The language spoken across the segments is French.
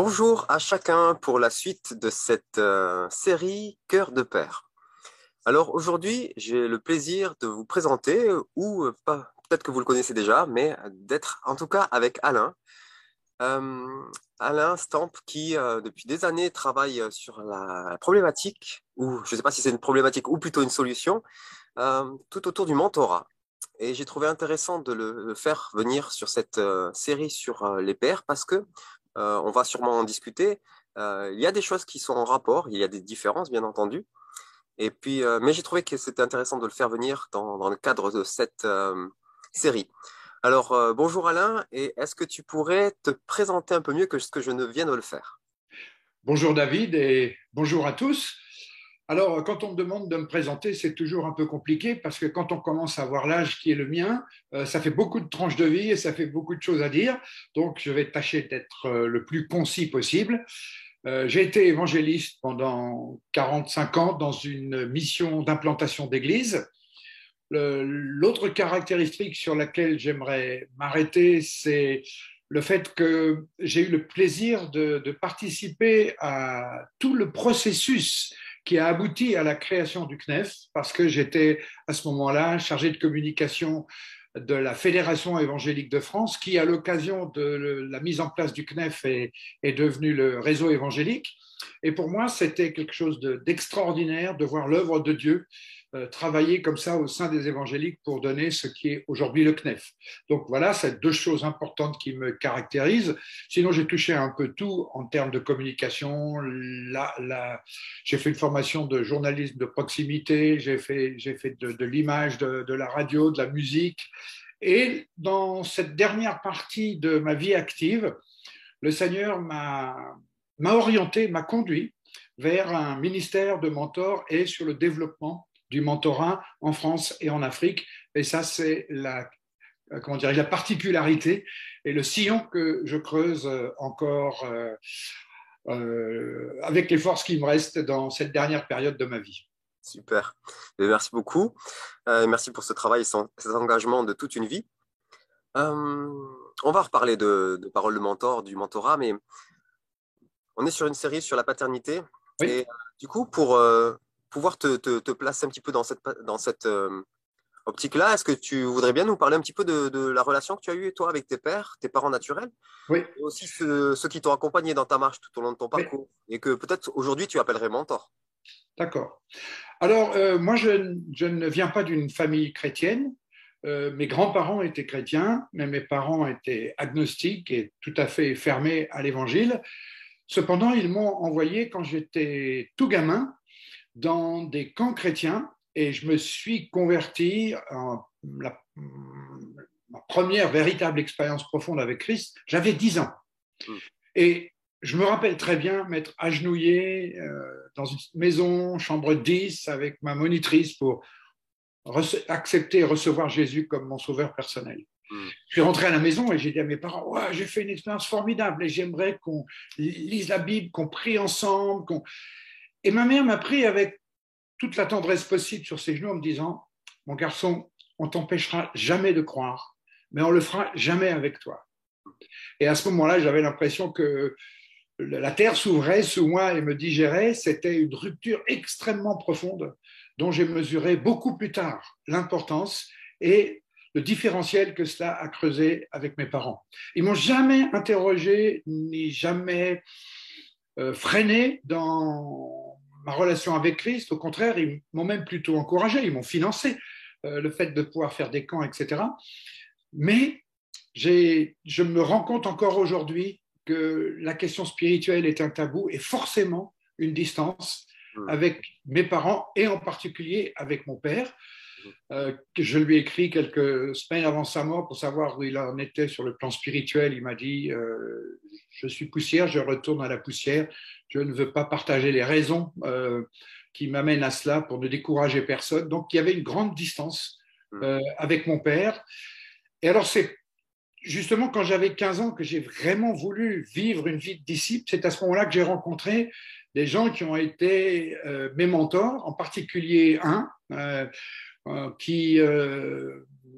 Bonjour à chacun pour la suite de cette euh, série Cœur de Père. Alors aujourd'hui, j'ai le plaisir de vous présenter, ou euh, pas, peut-être que vous le connaissez déjà, mais d'être en tout cas avec Alain. Euh, Alain Stamp qui depuis des années travaille sur la problématique, ou je ne sais pas si c'est une problématique ou plutôt une solution, tout autour du mentorat. Et j'ai trouvé intéressant de le faire venir sur cette série sur les pères parce que euh, on va sûrement en discuter. Euh, il y a des choses qui sont en rapport, il y a des différences, bien entendu. Et puis, euh, mais j'ai trouvé que c'était intéressant de le faire venir dans, le cadre de cette série. Alors, bonjour Alain, et est-ce que tu pourrais te présenter un peu mieux que ce que je ne viens de le faire? Bonjour David et bonjour à tous. Alors, quand on me demande de me présenter, c'est toujours un peu compliqué parce que quand on commence à avoir l'âge qui est le mien, euh, ça fait beaucoup de tranches de vie et ça fait beaucoup de choses à dire. Donc, je vais tâcher d'être euh, le plus concis possible. Euh, j'ai été évangéliste pendant 45 ans dans une mission d'implantation d'église. L'autre caractéristique sur laquelle j'aimerais m'arrêter, c'est le fait que j'ai eu le plaisir de, de participer à tout le processus qui a abouti à la création du CNEF, parce que j'étais à ce moment-là chargé de communication de la Fédération évangélique de France, qui, à l'occasion de la mise en place du CNEF, est, est devenu le réseau évangélique. Et pour moi, c'était quelque chose d'extraordinaire de voir l'œuvre de Dieu travailler comme ça au sein des évangéliques pour donner ce qui est aujourd'hui le CNEF. Donc voilà, c'est deux choses importantes qui me caractérisent. Sinon, j'ai touché un peu tout en termes de communication. Là, j'ai fait une formation de journalisme de proximité, j'ai fait, j'ai fait de, l'image, de, de la radio, de la musique. Et dans cette dernière partie de ma vie active, le Seigneur m'a orienté, m'a conduit vers un ministère de mentor et sur le développement du mentorat en France et en Afrique. Et ça, c'est la, euh, comment la particularité et le sillon que je creuse euh, encore euh, avec les forces qui me restent dans cette dernière période de ma vie. Super. merci beaucoup. merci pour ce travail et cet engagement de toute une vie. on va reparler de, de paroles de mentor, du mentorat, mais on est sur une série sur la paternité. Et du coup, pour, pouvoir te, te, placer un petit peu dans cette, dans cette euh, optique-là, est-ce que tu voudrais bien nous parler un petit peu de, de, la relation que tu as eue, toi, avec tes pères, tes parents naturels? Oui. Et aussi ceux, qui t'ont accompagné dans ta marche tout au long de ton parcours et que peut-être aujourd'hui tu appellerais mentor. D'accord. Alors, euh, moi, je, je, ne viens pas d'une famille chrétienne. Euh, mes grands-parents étaient chrétiens, mais mes parents étaient agnostiques et tout à fait fermés à l'évangile. Cependant, ils m'ont envoyé quand j'étais tout gamin dans des camps chrétiens et je me suis converti en la, ma première véritable expérience profonde avec Christ, j'avais 10 ans. Hmm. Et je me rappelle très bien m'être agenouillé euh, dans une maison, chambre 10, avec ma monitrice pour accepter et recevoir Jésus comme mon sauveur personnel. Hmm. Je suis rentré à la maison et j'ai dit à mes parents ouais, J'ai fait une expérience formidable et j'aimerais qu'on lise la Bible, qu'on prie ensemble. qu'on et ma mère m'a pris avec toute la tendresse possible sur ses genoux en me disant, mon garçon, on t'empêchera jamais de croire, mais on le fera jamais avec toi. Et à ce moment-là, j'avais l'impression que la terre s'ouvrait sous moi et me digérait. C'était une rupture extrêmement profonde dont j'ai mesuré beaucoup plus tard l'importance et le différentiel que cela a creusé avec mes parents. Ils m'ont jamais interrogé ni jamais euh, freiné dans ma relation avec Christ. Au contraire, ils m'ont même plutôt encouragé, ils m'ont financé euh, le fait de pouvoir faire des camps, etc. Mais je me rends compte encore aujourd'hui que la question spirituelle est un tabou et forcément une distance mmh. avec mes parents et en particulier avec mon père. Euh, je lui ai écrit quelques semaines avant sa mort pour savoir où il en était sur le plan spirituel. Il m'a dit euh, Je suis poussière, je retourne à la poussière je ne veux pas partager les raisons euh, qui m'amènent à cela pour ne décourager personne. Donc, il y avait une grande distance hmm. euh, avec mon père. Et alors, c'est justement quand j'avais 15 ans que j'ai vraiment voulu vivre une vie de disciple. C'est à ce moment-là que j'ai rencontré des gens qui ont été mes mentors, en particulier un qui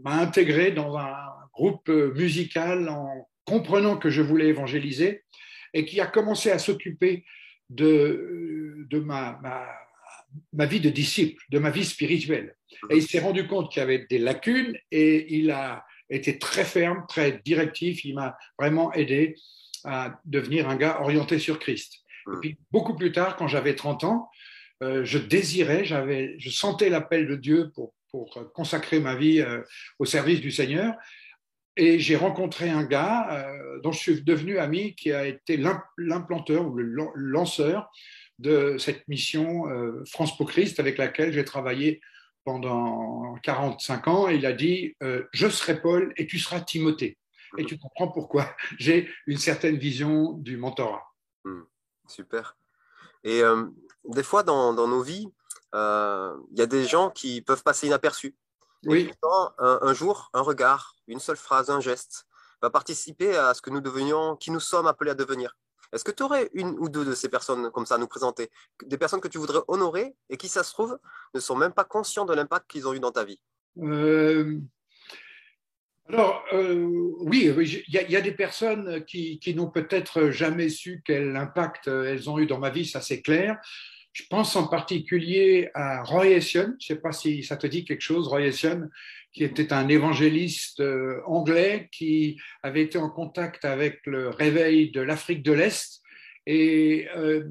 m'a intégré dans un groupe musical en comprenant que je voulais évangéliser et qui a commencé à s'occuper de, ma, ma, vie de disciple, de ma vie spirituelle. Et il s'est rendu compte qu'il y avait des lacunes et il a été très ferme, très directif. Il m'a vraiment aidé à devenir un gars orienté sur Christ. Et puis, beaucoup plus tard, quand j'avais 30 ans, euh, je désirais, j'avais, je sentais l'appel de Dieu pour, pour consacrer ma vie euh, au service du Seigneur. Et j'ai rencontré un gars euh, dont je suis devenu ami, qui a été l'implanteur ou le lanceur de cette mission euh, France pour Christ avec laquelle j'ai travaillé pendant 45 ans. Et il a dit euh, Je serai Paul et tu seras Timothée. Et tu comprends pourquoi j'ai une certaine vision du mentorat. Hmm. super. Et des fois, dans, dans nos vies, il y a des gens qui peuvent passer inaperçus. Oui. un, jour, un regard, une seule phrase, un geste va participer à ce que nous devenions, qui nous sommes appelés à devenir. Est-ce que tu aurais une ou deux de ces personnes comme ça à nous présenter? Des personnes que tu voudrais honorer et qui, ça se trouve, ne sont même pas conscients de l'impact qu'ils ont eu dans ta vie? Euh, Alors, euh, oui, il y, a des personnes qui, n'ont peut-être jamais su quel impact elles ont eu dans ma vie, ça c'est clair. Je pense en particulier à Roy Ession, je ne sais pas si ça te dit quelque chose, Roy Ession, qui était un évangéliste euh, anglais qui avait été en contact avec le réveil de l'Afrique de l'Est. Et euh,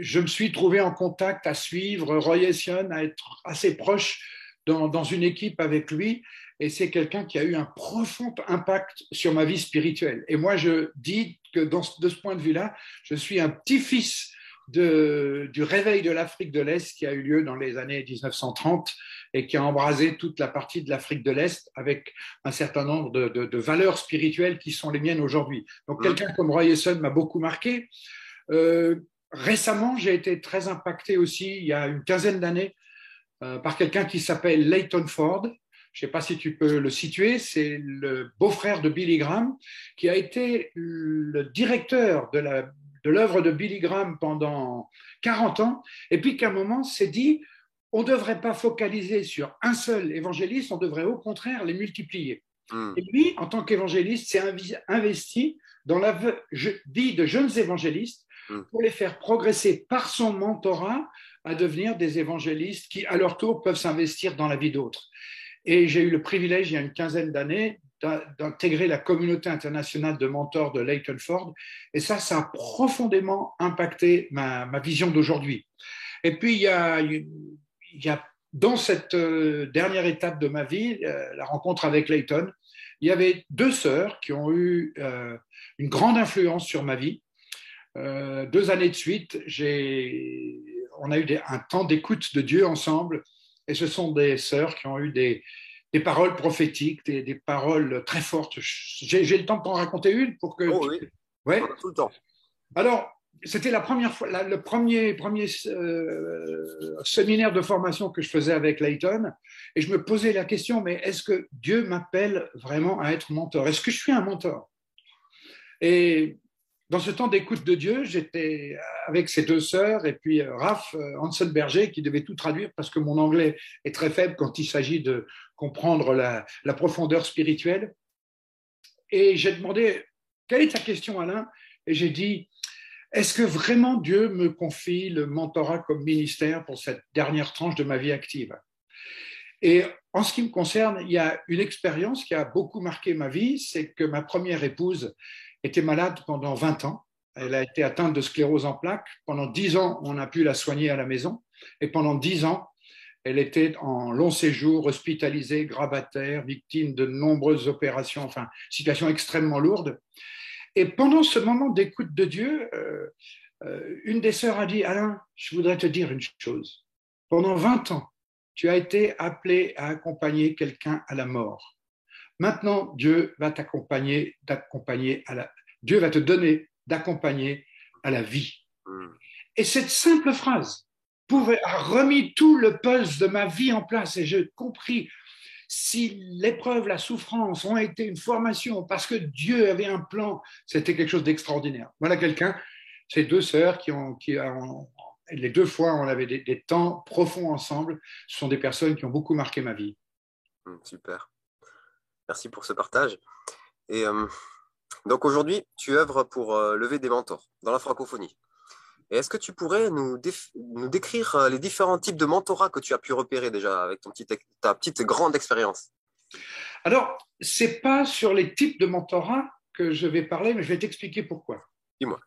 je me suis trouvé en contact à suivre Roy Ession, à être assez proche dans une équipe avec lui. Et c'est quelqu'un qui a eu un profond impact sur ma vie spirituelle. Et moi, je dis que dans, de ce point de vue-là, je suis un petit-fils de, du réveil de l'Afrique de l'Est qui a eu lieu dans les années 1930 et qui a embrasé toute la partie de l'Afrique de l'Est avec un certain nombre de, de, valeurs spirituelles qui sont les miennes aujourd'hui. Donc quelqu'un comme Roy Esson m'a beaucoup marqué. Euh, récemment, j'ai été très impacté aussi, il y a une quinzaine d'années, euh, par quelqu'un qui s'appelle Leighton Ford. Je ne sais pas si tu peux le situer, c'est le beau-frère de Billy Graham, qui a été le directeur de la de l'œuvre de Billy Graham pendant 40 ans, et puis qu'à un moment s'est dit, on ne devrait pas focaliser sur un seul évangéliste, on devrait au contraire les multiplier. Hmm. Et lui, en tant qu'évangéliste, s'est investi dans la vie de jeunes évangélistes hmm. pour les faire progresser par son mentorat à devenir des évangélistes qui, à leur tour, peuvent s'investir dans la vie d'autres. Et j'ai eu le privilège, il y a une quinzaine d'années, d'intégrer la communauté internationale de mentors de Leighton Ford. Et ça, ça a profondément impacté ma, vision d'aujourd'hui. Et puis, il y a, dans cette euh, dernière étape de ma vie, euh, la rencontre avec Leighton, il y avait deux sœurs qui ont eu euh, une grande influence sur ma vie. deux années de suite, on a eu un temps d'écoute de Dieu ensemble, et ce sont des sœurs qui ont eu des, des paroles prophétiques, des, paroles très fortes. J'ai le temps de t'en raconter une pour que. Oh, oui. Ouais. Tout le temps. Alors, c'était la première fois, le premier, premier euh, séminaire de formation que je faisais avec Layton, et je me posais la question, mais est-ce que Dieu m'appelle vraiment à être mentor? Est-ce que je suis un mentor? Et dans ce temps d'écoute de Dieu, j'étais avec ses deux sœurs et puis euh, Raph euh, Hansen Berger qui devait tout traduire parce que mon anglais est très faible quand il s'agit de comprendre la, profondeur spirituelle. Et j'ai demandé quelle est ta question, Alain? Et j'ai dit est-ce que vraiment Dieu me confie le mentorat comme ministère pour cette dernière tranche de ma vie active? Et en ce qui me concerne, il y a une expérience qui a beaucoup marqué ma vie, c'est que ma première épouse était malade pendant 20 ans. Elle a été atteinte de sclérose en plaques. Pendant 10 ans, on a pu la soigner à la maison. Et pendant 10 ans, elle était en long séjour, hospitalisée, grabataire, victime de nombreuses opérations, enfin, situation extrêmement lourde. Et pendant ce moment d'écoute de Dieu, euh, euh, une des sœurs a dit, Alain, je voudrais te dire une chose. Pendant 20 ans, tu as été appelé à accompagner quelqu'un à la mort. Maintenant, Dieu va t'accompagner, d'accompagner à la, Dieu va te donner d'accompagner à la vie. Et cette simple phrase a remis tout le puzzle de ma vie en place et j'ai compris si l'épreuve, la souffrance ont été une formation parce que Dieu avait un plan, c'était quelque chose d'extraordinaire. Voilà quelqu'un, ces deux sœurs qui ont, qui ont, les deux fois on avait des, temps profonds ensemble, ce sont des personnes qui ont beaucoup marqué ma vie. Hmm, super. Merci pour ce partage. Et euh, Donc aujourd'hui, tu œuvres pour euh, lever des mentors dans la francophonie. Et est-ce que tu pourrais nous, nous, décrire euh, les différents types de mentorat que tu as pu repérer déjà avec ton petit, ta petite grande expérience? Alors, ce n'est pas sur les types de mentorat que je vais parler, mais je vais t'expliquer pourquoi. Dis-moi.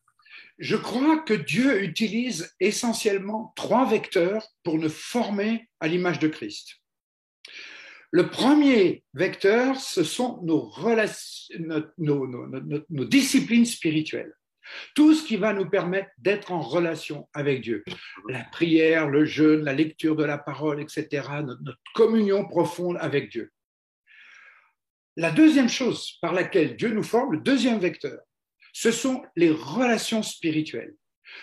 Je crois que Dieu utilise essentiellement trois vecteurs pour nous former à l'image de Christ. Le premier vecteur, ce sont nos, disciplines spirituelles. Tout ce qui va nous permettre d'être en relation avec Dieu. La prière, le jeûne, la lecture de la parole, etc. notre communion profonde avec Dieu. La deuxième chose par laquelle Dieu nous forme, le deuxième vecteur, ce sont les relations spirituelles.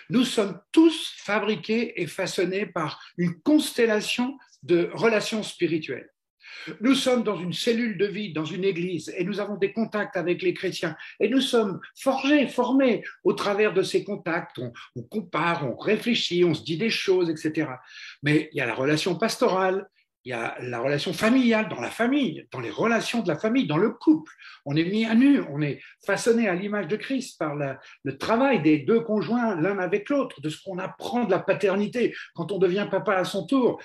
Nous sommes tous fabriqués et façonnés par une constellation de relations spirituelles. Nous sommes dans une cellule de vie, dans une église, et nous avons des contacts avec les chrétiens. Et nous sommes forgés, formés au travers de ces contacts. On, compare, on réfléchit, on se dit des choses, etc. Mais il y a la relation pastorale, il y a la relation familiale dans la famille, dans les relations de la famille, dans le couple. On est mis à nu, on est façonné à l'image de Christ par le travail des deux conjoints l'un avec l'autre, de ce qu'on apprend de la paternité quand on devient papa à son tour.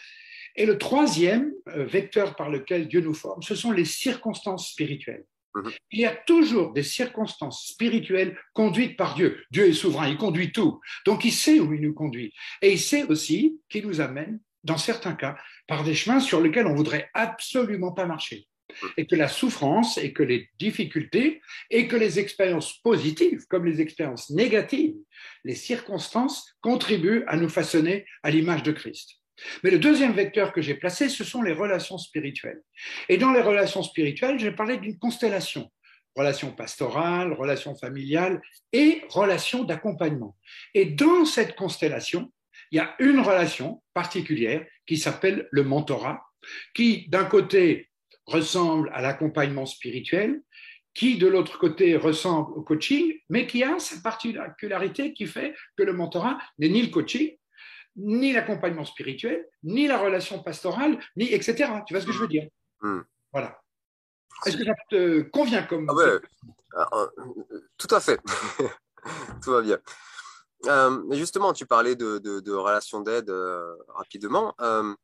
Et le troisième euh, vecteur par lequel Dieu nous forme, ce sont les circonstances spirituelles. Mhm. Il y a toujours des circonstances spirituelles conduites par Dieu. Dieu est souverain, il conduit tout. Donc il sait où il nous conduit. Et il sait aussi qu'il nous amène, dans certains cas, par des chemins sur lesquels on voudrait absolument pas marcher. Mhm. Et que la souffrance et que les difficultés et que les expériences positives comme les expériences négatives, les circonstances contribuent à nous façonner à l'image de Christ. Mais le deuxième vecteur que j'ai placé, ce sont les relations spirituelles. Et dans les relations spirituelles, j'ai parlé d'une constellation. Relation pastorale, relation familiale et relation d'accompagnement. Et dans cette constellation, il y a une relation particulière qui s'appelle le mentorat, qui d'un côté ressemble à l'accompagnement spirituel, qui de l'autre côté ressemble au coaching, mais qui a sa particularité qui fait que le mentorat n'est ni le coaching, ni l'accompagnement spirituel, ni la relation pastorale, ni etc. Tu vois ce que je veux dire? Hmm. Voilà. Est-ce que ça te convient comme ah ouais. Ah, ah, Tout à fait. Tout va bien. Euh, justement, tu parlais de, de, relations d'aide euh, rapidement. Euh,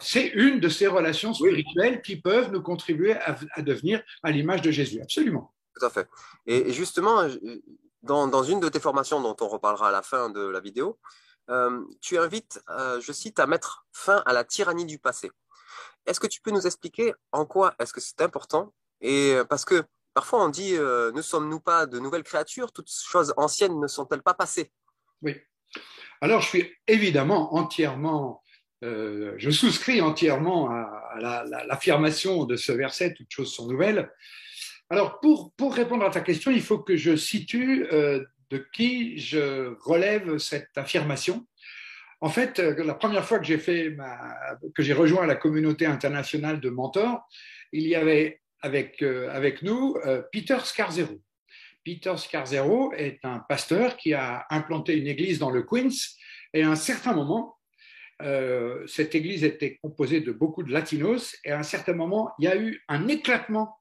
c'est une de ces relations spirituelles qui peuvent nous contribuer à, devenir à l'image de Jésus. Absolument. Tout à fait. Et, justement, dans, dans, une de tes formations dont on reparlera à la fin de la vidéo, euh, tu invites, euh, je cite, à mettre fin à la tyrannie du passé. Est-ce que tu peux nous expliquer en quoi est-ce que c'est important? Et euh, parce que parfois on dit, ne sommes-nous pas de nouvelles créatures? Toutes choses anciennes ne sont-elles pas passées Oui. Alors je suis évidemment entièrement, je souscris entièrement à, l'affirmation de ce verset, toutes choses sont nouvelles. Alors pour, pour répondre à ta question, il faut que je situe de qui je relève cette affirmation. En fait, euh, la première fois que j'ai fait que j'ai rejoint la communauté internationale de mentors, il y avait avec, euh, avec nous euh, Peter Scarzero. Peter Scarzero est un pasteur qui a implanté une église dans le Queens et à un certain moment, cette église était composée de beaucoup de latinos et à un certain moment, il y a eu un éclatement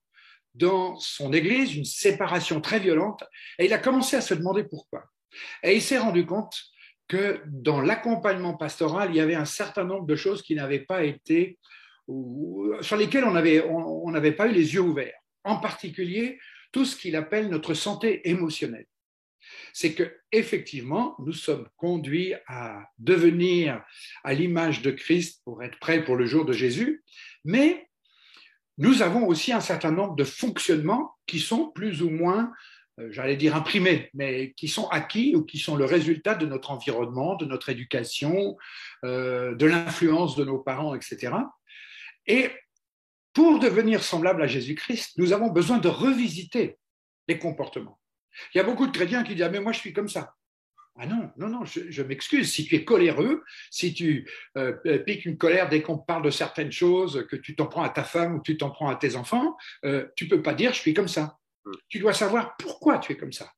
dans son église une séparation très violente et il a commencé à se demander pourquoi. Et il s'est rendu compte que dans l'accompagnement pastoral, il y avait un certain nombre de choses qui n'avaient pas été, sur lesquelles on n'avait pas eu les yeux ouverts. En particulier, tout ce qu'il appelle notre santé émotionnelle. C'est que effectivement, nous sommes conduits à devenir à l'image de Christ pour être prêts pour le jour de Jésus, mais nous avons aussi un certain nombre de fonctionnements qui sont plus ou moins, euh, j'allais dire imprimés, mais qui sont acquis ou qui sont le résultat de notre environnement, de notre éducation, euh, de l'influence de nos parents, etc. Et pour devenir semblable à Jésus-Christ, nous avons besoin de revisiter les comportements. Il y a beaucoup de chrétiens qui disent ah, mais moi je suis comme ça. Ah non, non, non, je, m'excuse. Si tu es coléreux, si tu euh, piques une colère dès qu'on parle de certaines choses, que tu t'en prends à ta femme ou tu t'en prends à tes enfants, euh, tu peux pas dire je suis comme ça. Mm. Tu dois savoir pourquoi tu es comme ça.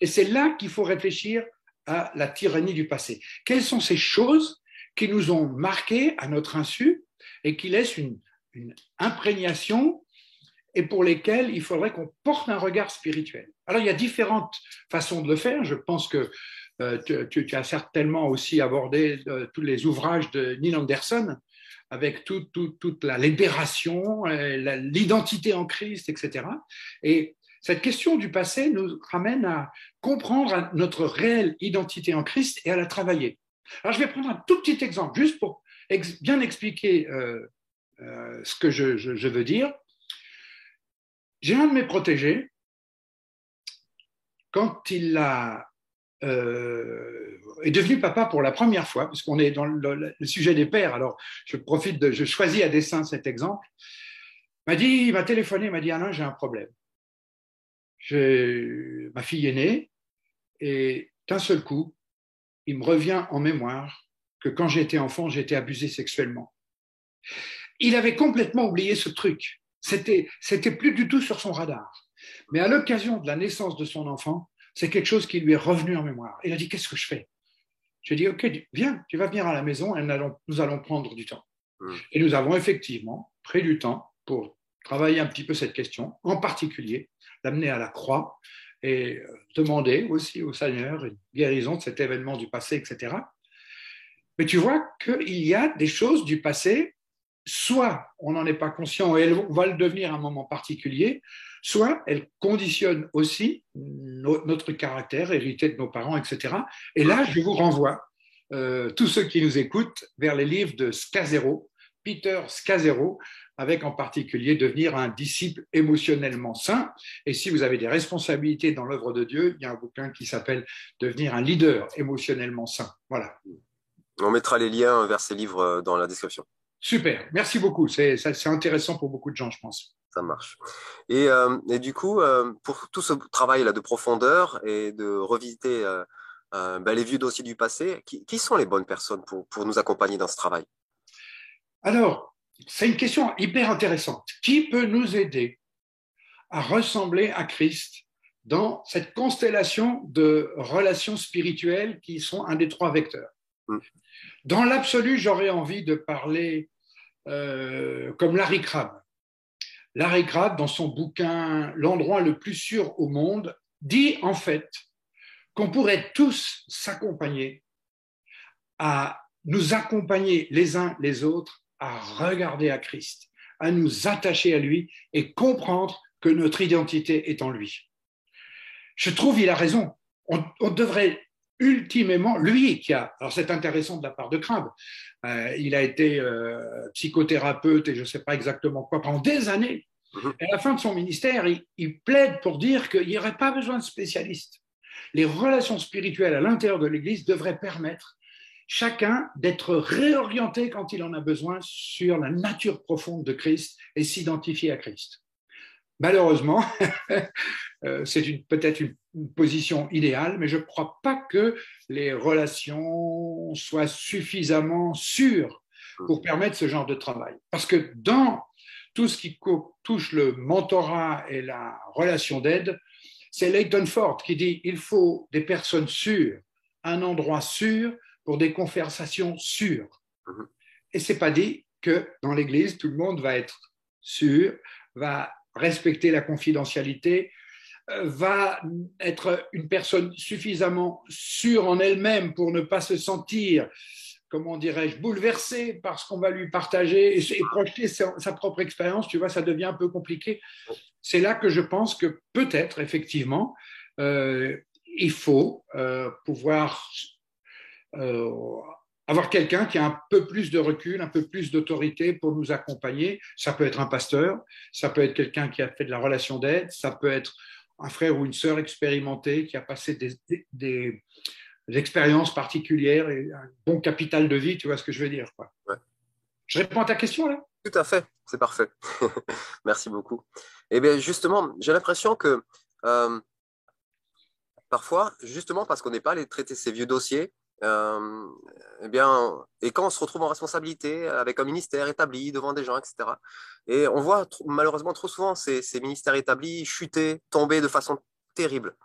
Et c'est là qu'il faut réfléchir à la tyrannie du passé. Quelles sont ces choses qui nous ont marqués à notre insu et qui laissent une, une imprégnation et pour lesquels il faudrait qu'on porte un regard spirituel? Alors, il y a différentes façons de le faire. Je pense que euh, tu, as certainement aussi abordé euh, tous les ouvrages de Neil Anderson avec toute la libération, euh, l'identité en Christ, etc. Et cette question du passé nous ramène à comprendre notre réelle identité en Christ et à la travailler. Alors, je vais prendre un tout petit exemple, juste pour bien expliquer ce que je veux dire. J'ai un de mes protégés, quand il a, euh, est devenu papa pour la première fois, parce qu'on est dans le, sujet des pères, alors je profite de, je choisis à dessein cet exemple, m'a dit, il m'a téléphoné, m'a dit Alain, j'ai un problème. Ma fille est née et d'un seul coup, il me revient en mémoire que quand j'étais enfant, été abusé sexuellement. Il avait complètement oublié ce truc. C'était, c'était plus du tout sur son radar. Mais à l'occasion de la naissance de son enfant, c'est quelque chose qui lui est revenu en mémoire. Il a dit Qu'est-ce que je fais? J'ai dit Ok, viens, tu vas venir à la maison et nous allons prendre du temps. Hmm. Et nous avons effectivement pris du temps pour travailler un petit peu cette question, en particulier l'amener à la croix et euh, demander aussi au Seigneur une guérison de cet événement du passé, etc. Mais tu vois qu'il y a des choses du passé soit on n'en est pas conscient et elle va le devenir à un moment particulier, soit elle conditionne aussi notre caractère hérité de nos parents, etc. Et là, je vous renvoie, euh, tous ceux qui nous écoutent, vers les livres de Scazero, Peter Scazero, avec en particulier devenir un disciple émotionnellement sain. Et si vous avez des responsabilités dans l'œuvre de Dieu, il y a un bouquin qui s'appelle Devenir un leader émotionnellement sain. Voilà. On mettra les liens vers ces livres euh, dans la description. Super, merci beaucoup. C'est intéressant pour beaucoup de gens, je pense. Ça marche. Et, euh, du coup, euh, pour tout ce travail-là de profondeur et de revisiter euh, ben, les vieux dossiers du passé, qui, sont les bonnes personnes pour, pour nous accompagner dans ce travail? Alors, c'est une question hyper intéressante. Qui peut nous aider à ressembler à Christ dans cette constellation de relations spirituelles qui sont un des trois vecteurs? Mm. Dans l'absolu, j'aurais envie de parler euh, comme Larry Crabb. Larry Crabb, dans son bouquin L'endroit le plus sûr au monde, dit en fait qu'on pourrait tous s'accompagner à nous accompagner les uns les autres à regarder à Christ, à nous attacher à lui et comprendre que notre identité est en lui. Je trouve il a raison. On, on devrait ultimement, lui qui a, alors c'est intéressant de la part de Crabbe, euh, il a été euh, psychothérapeute et je ne sais pas exactement quoi pendant des années. Mhm. Et à la fin de son ministère, il, plaide pour dire qu'il n'y aurait pas besoin de spécialistes. Les relations spirituelles à l'intérieur de l'Église devraient permettre chacun d'être réorienté quand il en a besoin sur la nature profonde de Christ et s'identifier à Christ. Malheureusement, euh, c'est peut-être une position idéale, mais je ne crois pas que les relations soient suffisamment sûres pour permettre ce genre de travail. Parce que dans tout ce qui touche le mentorat et la relation d'aide, c'est Leighton Ford qui dit il faut des personnes sûres, un endroit sûr pour des conversations sûres. Et c'est pas dit que dans l'Église, tout le monde va être sûr, va respecter la confidentialité, va être une personne suffisamment sûre en elle-même pour ne pas se sentir, comment dirais-je, bouleversée par ce qu'on va lui partager et, projeter sa, propre expérience, tu vois, ça devient un peu compliqué. C'est là que je pense que peut-être, effectivement, euh, il faut euh, pouvoir avoir quelqu'un qui a un peu plus de recul, un peu plus d'autorité pour nous accompagner. Ça peut être un pasteur, ça peut être quelqu'un qui a fait de la relation d'aide, ça peut être un frère ou une sœur expérimenté qui a passé des, expériences particulières et un bon capital de vie, tu vois ce que je veux dire. Quoi. Je réponds à ta question là? Tout à fait, c'est parfait. Merci beaucoup. Et eh bien justement, j'ai l'impression que euh, parfois, justement parce qu'on n'est pas allé traiter ces vieux dossiers, euh, eh bien, et quand on se retrouve en responsabilité avec un ministère établi devant des gens, etc. Et on voit malheureusement trop souvent ces, ministères établis chuter, tomber de façon terrible.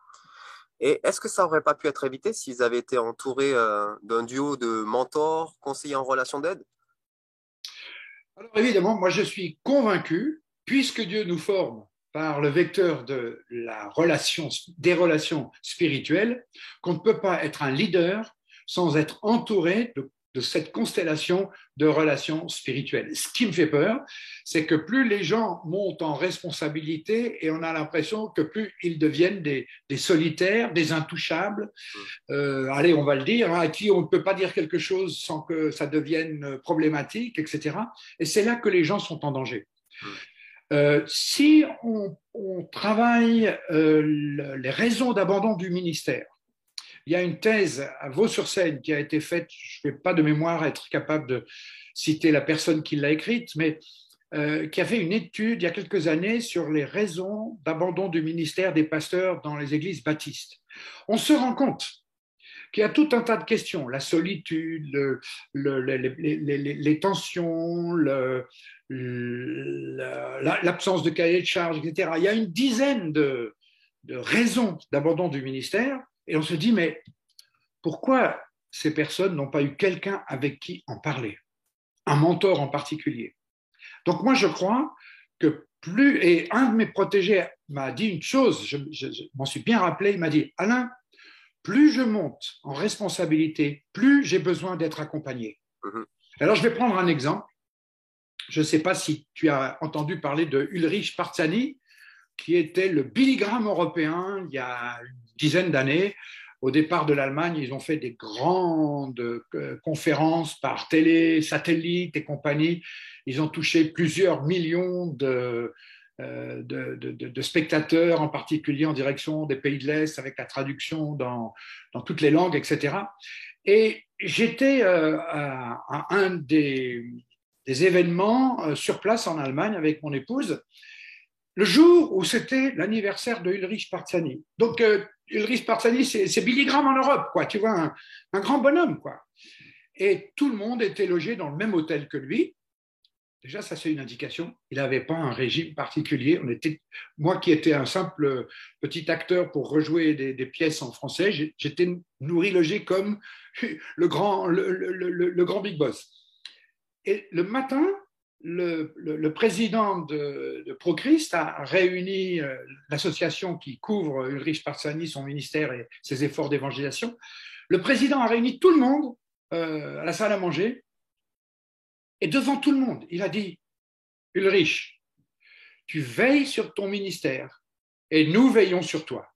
Et est-ce que ça n'aurait pas pu être évité s'ils avaient été entourés euh, d'un duo de mentors, conseillers en relation d'aide? Alors évidemment, moi je suis convaincu, puisque Dieu nous forme par le vecteur de la relation, des relations spirituelles, qu'on ne peut pas être un leader sans être entouré de, cette constellation de relations spirituelles. Ce qui me fait peur, c'est que plus les gens montent en responsabilité et on a l'impression que plus ils deviennent des, solitaires, des intouchables, euh, allez, on va le dire, hein, à qui on ne peut pas dire quelque chose sans que ça devienne problématique, etc. Et c'est là que les gens sont en danger. Euh, si on, travaille euh, les raisons d'abandon du ministère, il y a une thèse à Vaux-sur-Seine qui a été faite, je ne vais pas de mémoire être capable de citer la personne qui l'a écrite, mais euh, qui a fait une étude il y a quelques années sur les raisons d'abandon du ministère des pasteurs dans les églises baptistes. On se rend compte qu'il y a tout un tas de questions, la solitude, les, tensions, l'absence de cahier de charge, etc. Il y a une dizaine de, raisons d'abandon du ministère et on se dit, mais pourquoi ces personnes n'ont pas eu quelqu'un avec qui en parler? Un mentor en particulier. Donc moi, je crois que plus, et un de mes protégés m'a dit une chose, je, je m'en suis bien rappelé, il m'a dit, Alain, plus je monte en responsabilité, plus j'ai besoin d'être accompagné. Mhm. Alors, je vais prendre un exemple. Je ne sais pas si tu as entendu parler de Ulrich Parzani, qui était le Billy Graham européen il y a une dizaine d'années. Au départ de l'Allemagne, ils ont fait des grandes euh, conférences par télé, satellite et compagnie. Ils ont touché plusieurs millions de, euh, de, spectateurs, en particulier en direction des pays de l'Est, avec la traduction dans, toutes les langues, etc. Et j'étais euh, à, un des, événements sur place en Allemagne avec mon épouse, le jour où c'était l'anniversaire de Ulrich Parzani. Donc, Ulrich Parzani, c'est Billy Graham en Europe, quoi, tu vois, un, grand bonhomme, quoi. Et tout le monde était logé dans le même hôtel que lui. Déjà, ça c'est une indication. Il n'avait pas un régime particulier. On était, moi qui étais un simple petit acteur pour rejouer des, pièces en français, j'étais nourri, logé comme le grand, le, grand big boss. Et le matin, le, président de, de, Prochrist a réuni euh, l'association qui couvre Ulrich Parzani, son ministère et ses efforts d'évangélisation. Le président a réuni tout le monde euh, à la salle à manger et devant tout le monde, il a dit, Ulrich, tu veilles sur ton ministère et nous veillons sur toi.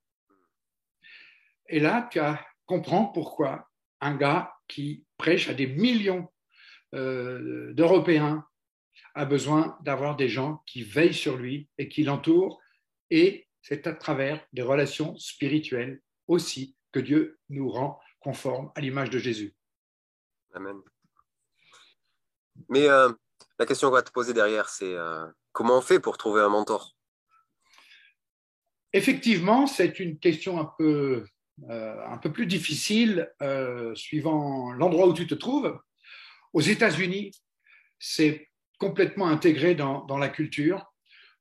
Et là, tu comprends pourquoi un gars qui prêche à des millions euh, d'Européens a besoin d'avoir des gens qui veillent sur lui et qui l'entourent. Et c'est à travers des relations spirituelles aussi que Dieu nous rend conformes à l'image de Jésus. Amen. Mais euh, la question qu'on va te poser derrière, c'est euh, comment on fait pour trouver un mentor? Effectivement, c'est une question un peu, euh, un peu plus difficile suivant l'endroit où tu te trouves. Aux États-Unis, c'est complètement intégré dans, la culture.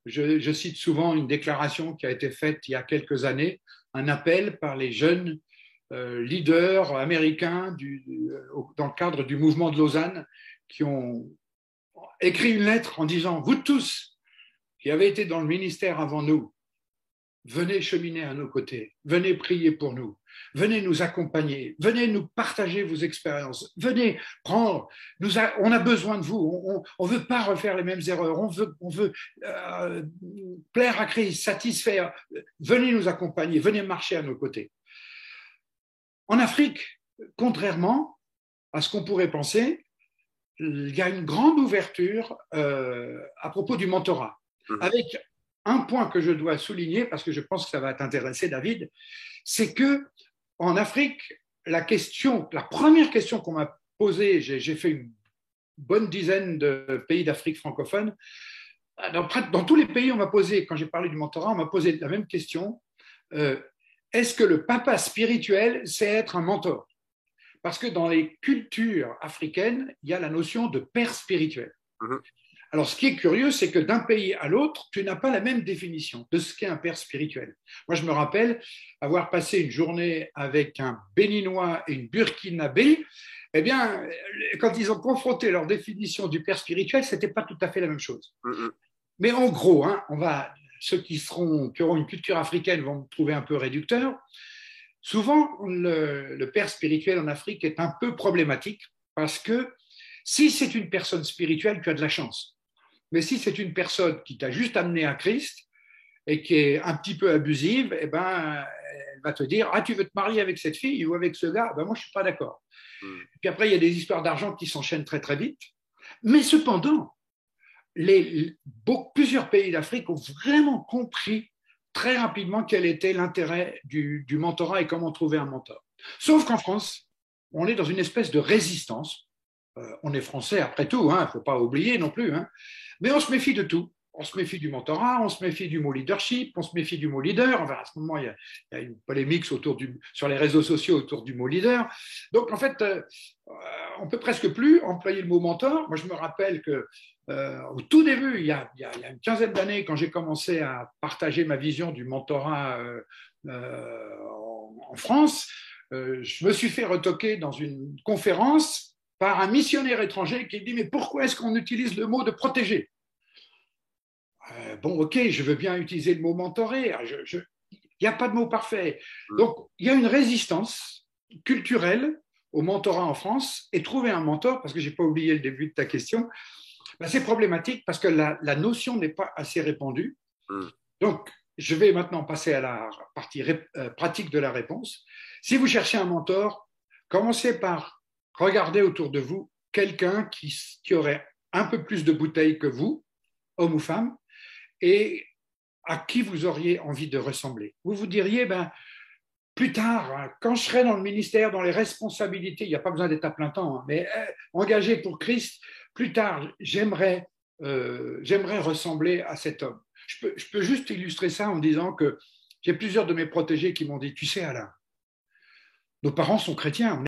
Je, cite souvent une déclaration qui a été faite il y a quelques années, un appel par les jeunes leaders américains du, dans le cadre du mouvement de Lausanne qui ont écrit une lettre en disant, vous tous qui avez été dans le ministère avant nous, venez cheminer à nos côtés, venez prier pour nous, venez nous accompagner, venez nous partager vos expériences, venez prendre, nous on a besoin de vous, on ne veut pas refaire les mêmes erreurs, on veut, on veut euh, plaire à Christ, satisfaire, venez nous accompagner, venez marcher à nos côtés. En Afrique, contrairement à ce qu'on pourrait penser, il y a une grande ouverture euh, à propos du mentorat, mhm. avec un point que je dois souligner parce que je pense que ça va t'intéresser, David, c'est que en Afrique, la question, la première question qu'on m'a posée, j'ai fait une bonne dizaine de pays d'Afrique francophone. Dans, dans, tous les pays, on m'a posé, quand j'ai parlé du mentorat, on m'a posé la même question. Euh, est-ce que le papa spirituel sait être un mentor? Parce que dans les cultures africaines, il y a la notion de père spirituel. Mhm. Alors, ce qui est curieux, c'est que d'un pays à l'autre, tu n'as pas la même définition de ce qu'est un père spirituel. Moi, je me rappelle avoir passé une journée avec un Béninois et une Burkinabé. Eh bien, quand ils ont confronté leur définition du père spirituel, ce n'était pas tout à fait la même chose. Mhm. Mais en gros, hein, on va ceux qui, seront, qui auront une culture africaine vont me trouver un peu réducteur. Souvent, le, père spirituel en Afrique est un peu problématique parce que si c'est une personne spirituelle, tu as de la chance. Mais si c'est une personne qui t'a juste amené à Christ et qui est un petit peu abusive, eh ben, elle va te dire Ah, tu veux te marier avec cette fille ou avec ce gars? Ben, Moi, je ne suis pas d'accord. Hmm. Puis après, il y a des histoires d'argent qui s'enchaînent très, très vite. Mais cependant, les, plusieurs pays d'Afrique ont vraiment compris très rapidement quel était l'intérêt du, mentorat et comment trouver un mentor. Sauf qu'en France, on est dans une espèce de résistance. Euh, on est français après tout, il hein, ne faut pas oublier non plus. Hein. Mais on se méfie de tout on se méfie du mentorat, on se méfie du mot leadership, on se méfie du mot leader. Enfin, à ce moment, il y a, une polémique autour du, sur les réseaux sociaux autour du mot leader. Donc, en fait, euh, on peut presque plus employer le mot mentor. Moi, je me rappelle que euh, au tout début, il y a, une quinzaine d'années, quand j'ai commencé à partager ma vision du mentorat euh, en, France, je me suis fait retoquer dans une conférence par un missionnaire étranger qui dit mais pourquoi est-ce qu'on utilise le mot de protéger? Euh, bon, ok, je veux bien utiliser le mot mentorer. Ah, il n'y a pas de mot parfait. Mm. Donc, il y a une résistance culturelle au mentorat en France et trouver un mentor, parce que je n'ai pas oublié le début de ta question, ben, c'est problématique parce que la, notion n'est pas assez répandue. Mm. Donc, je vais maintenant passer à la partie euh, pratique de la réponse. Si vous cherchez un mentor, commencez par regarder autour de vous quelqu'un qui, qui aurait un peu plus de bouteilles que vous, homme ou femme, et à qui vous auriez envie de ressembler. Vous vous diriez, ben, plus tard, hein, quand je serai dans le ministère, dans les responsabilités, il n'y a pas besoin d'être à plein temps, hein, mais euh, engagé pour Christ, plus tard, j'aimerais euh, j'aimerais ressembler à cet homme. Je peux, je peux juste illustrer ça en disant que j'ai plusieurs de mes protégés qui m'ont dit, tu sais Alain, nos parents sont chrétiens,